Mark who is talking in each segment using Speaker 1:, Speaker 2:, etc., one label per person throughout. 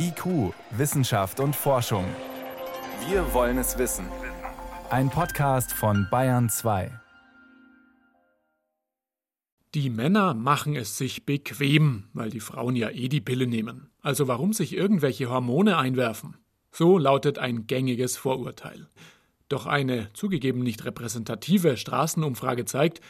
Speaker 1: IQ, Wissenschaft und Forschung. Wir wollen es wissen. Ein Podcast von Bayern 2.
Speaker 2: Die Männer machen es sich bequem, weil die Frauen ja eh die Pille nehmen. Also warum sich irgendwelche Hormone einwerfen? So lautet ein gängiges Vorurteil. Doch eine zugegeben nicht repräsentative Straßenumfrage zeigt,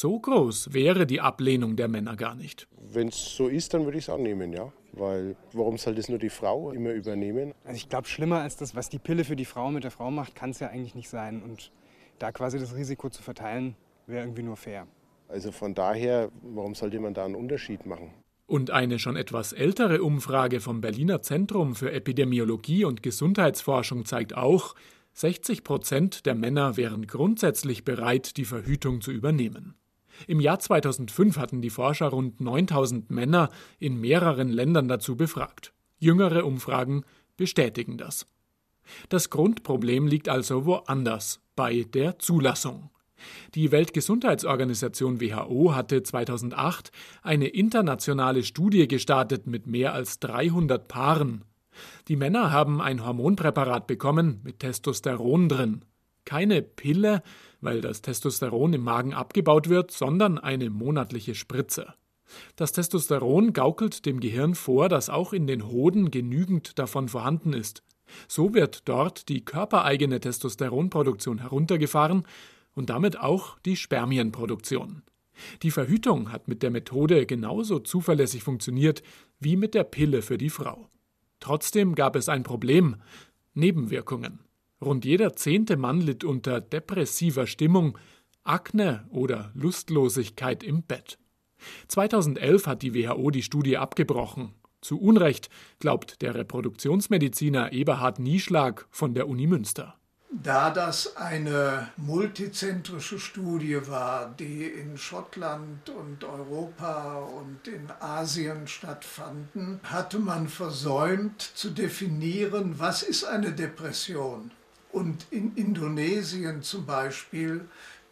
Speaker 2: so groß wäre die Ablehnung der Männer gar nicht.
Speaker 3: Wenn es so ist, dann würde ich es annehmen, ja. Weil warum soll das nur die Frau immer übernehmen?
Speaker 4: Also ich glaube, schlimmer als das, was die Pille für die Frau mit der Frau macht, kann es ja eigentlich nicht sein. Und da quasi das Risiko zu verteilen, wäre irgendwie nur fair.
Speaker 3: Also von daher, warum sollte man da einen Unterschied machen?
Speaker 2: Und eine schon etwas ältere Umfrage vom Berliner Zentrum für Epidemiologie und Gesundheitsforschung zeigt auch, 60 Prozent der Männer wären grundsätzlich bereit, die Verhütung zu übernehmen. Im Jahr 2005 hatten die Forscher rund 9000 Männer in mehreren Ländern dazu befragt. Jüngere Umfragen bestätigen das. Das Grundproblem liegt also woanders, bei der Zulassung. Die Weltgesundheitsorganisation WHO hatte 2008 eine internationale Studie gestartet mit mehr als 300 Paaren die Männer haben ein Hormonpräparat bekommen mit Testosteron drin. Keine Pille, weil das Testosteron im Magen abgebaut wird, sondern eine monatliche Spritze. Das Testosteron gaukelt dem Gehirn vor, dass auch in den Hoden genügend davon vorhanden ist. So wird dort die körpereigene Testosteronproduktion heruntergefahren und damit auch die Spermienproduktion. Die Verhütung hat mit der Methode genauso zuverlässig funktioniert wie mit der Pille für die Frau. Trotzdem gab es ein Problem Nebenwirkungen. Rund jeder zehnte Mann litt unter depressiver Stimmung, Akne oder Lustlosigkeit im Bett. 2011 hat die WHO die Studie abgebrochen. Zu Unrecht, glaubt der Reproduktionsmediziner Eberhard Nieschlag von der Uni Münster.
Speaker 5: Da das eine multizentrische Studie war, die in Schottland und Europa und in Asien stattfanden, hatte man versäumt zu definieren, was ist eine Depression. Und in Indonesien zum Beispiel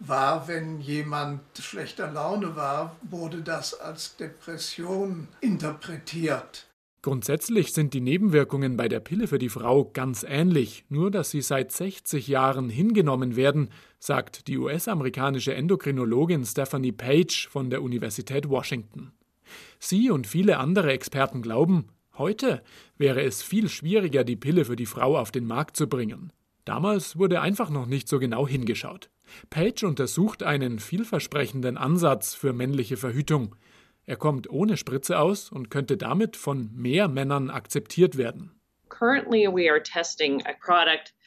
Speaker 5: war, wenn jemand schlechter Laune war, wurde das als Depression interpretiert.
Speaker 2: Grundsätzlich sind die Nebenwirkungen bei der Pille für die Frau ganz ähnlich, nur dass sie seit 60 Jahren hingenommen werden, sagt die US-amerikanische Endokrinologin Stephanie Page von der Universität Washington. Sie und viele andere Experten glauben, heute wäre es viel schwieriger, die Pille für die Frau auf den Markt zu bringen. Damals wurde einfach noch nicht so genau hingeschaut. Page untersucht einen vielversprechenden Ansatz für männliche Verhütung. Er kommt ohne Spritze aus und könnte damit von mehr Männern akzeptiert werden.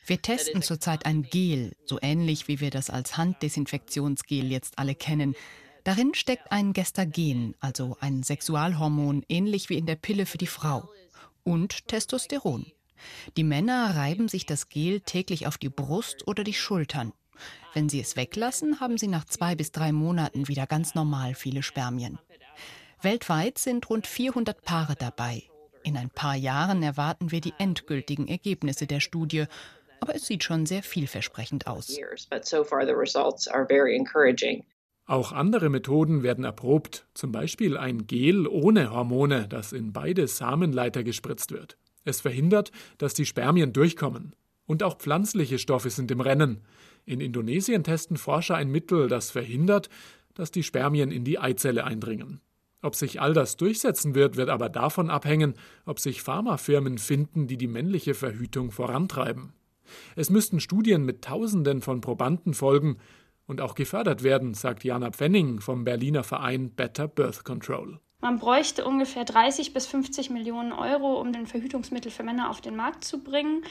Speaker 6: Wir testen zurzeit ein Gel, so ähnlich wie wir das als Handdesinfektionsgel jetzt alle kennen. Darin steckt ein Gestagen, also ein Sexualhormon, ähnlich wie in der Pille für die Frau. Und Testosteron. Die Männer reiben sich das Gel täglich auf die Brust oder die Schultern. Wenn sie es weglassen, haben sie nach zwei bis drei Monaten wieder ganz normal viele Spermien. Weltweit sind rund 400 Paare dabei. In ein paar Jahren erwarten wir die endgültigen Ergebnisse der Studie, aber es sieht schon sehr vielversprechend aus.
Speaker 2: Auch andere Methoden werden erprobt, zum Beispiel ein Gel ohne Hormone, das in beide Samenleiter gespritzt wird. Es verhindert, dass die Spermien durchkommen. Und auch pflanzliche Stoffe sind im Rennen. In Indonesien testen Forscher ein Mittel, das verhindert, dass die Spermien in die Eizelle eindringen. Ob sich all das durchsetzen wird, wird aber davon abhängen, ob sich Pharmafirmen finden, die die männliche Verhütung vorantreiben. Es müssten Studien mit Tausenden von Probanden folgen und auch gefördert werden, sagt Jana Pfenning vom Berliner Verein Better Birth Control.
Speaker 7: Man bräuchte ungefähr 30 bis 50 Millionen Euro, um den Verhütungsmittel für Männer auf den Markt zu bringen.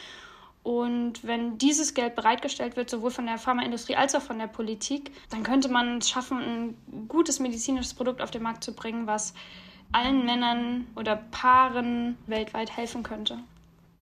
Speaker 7: Und wenn dieses Geld bereitgestellt wird, sowohl von der Pharmaindustrie als auch von der Politik, dann könnte man es schaffen, ein gutes medizinisches Produkt auf den Markt zu bringen, was allen Männern oder Paaren weltweit helfen könnte.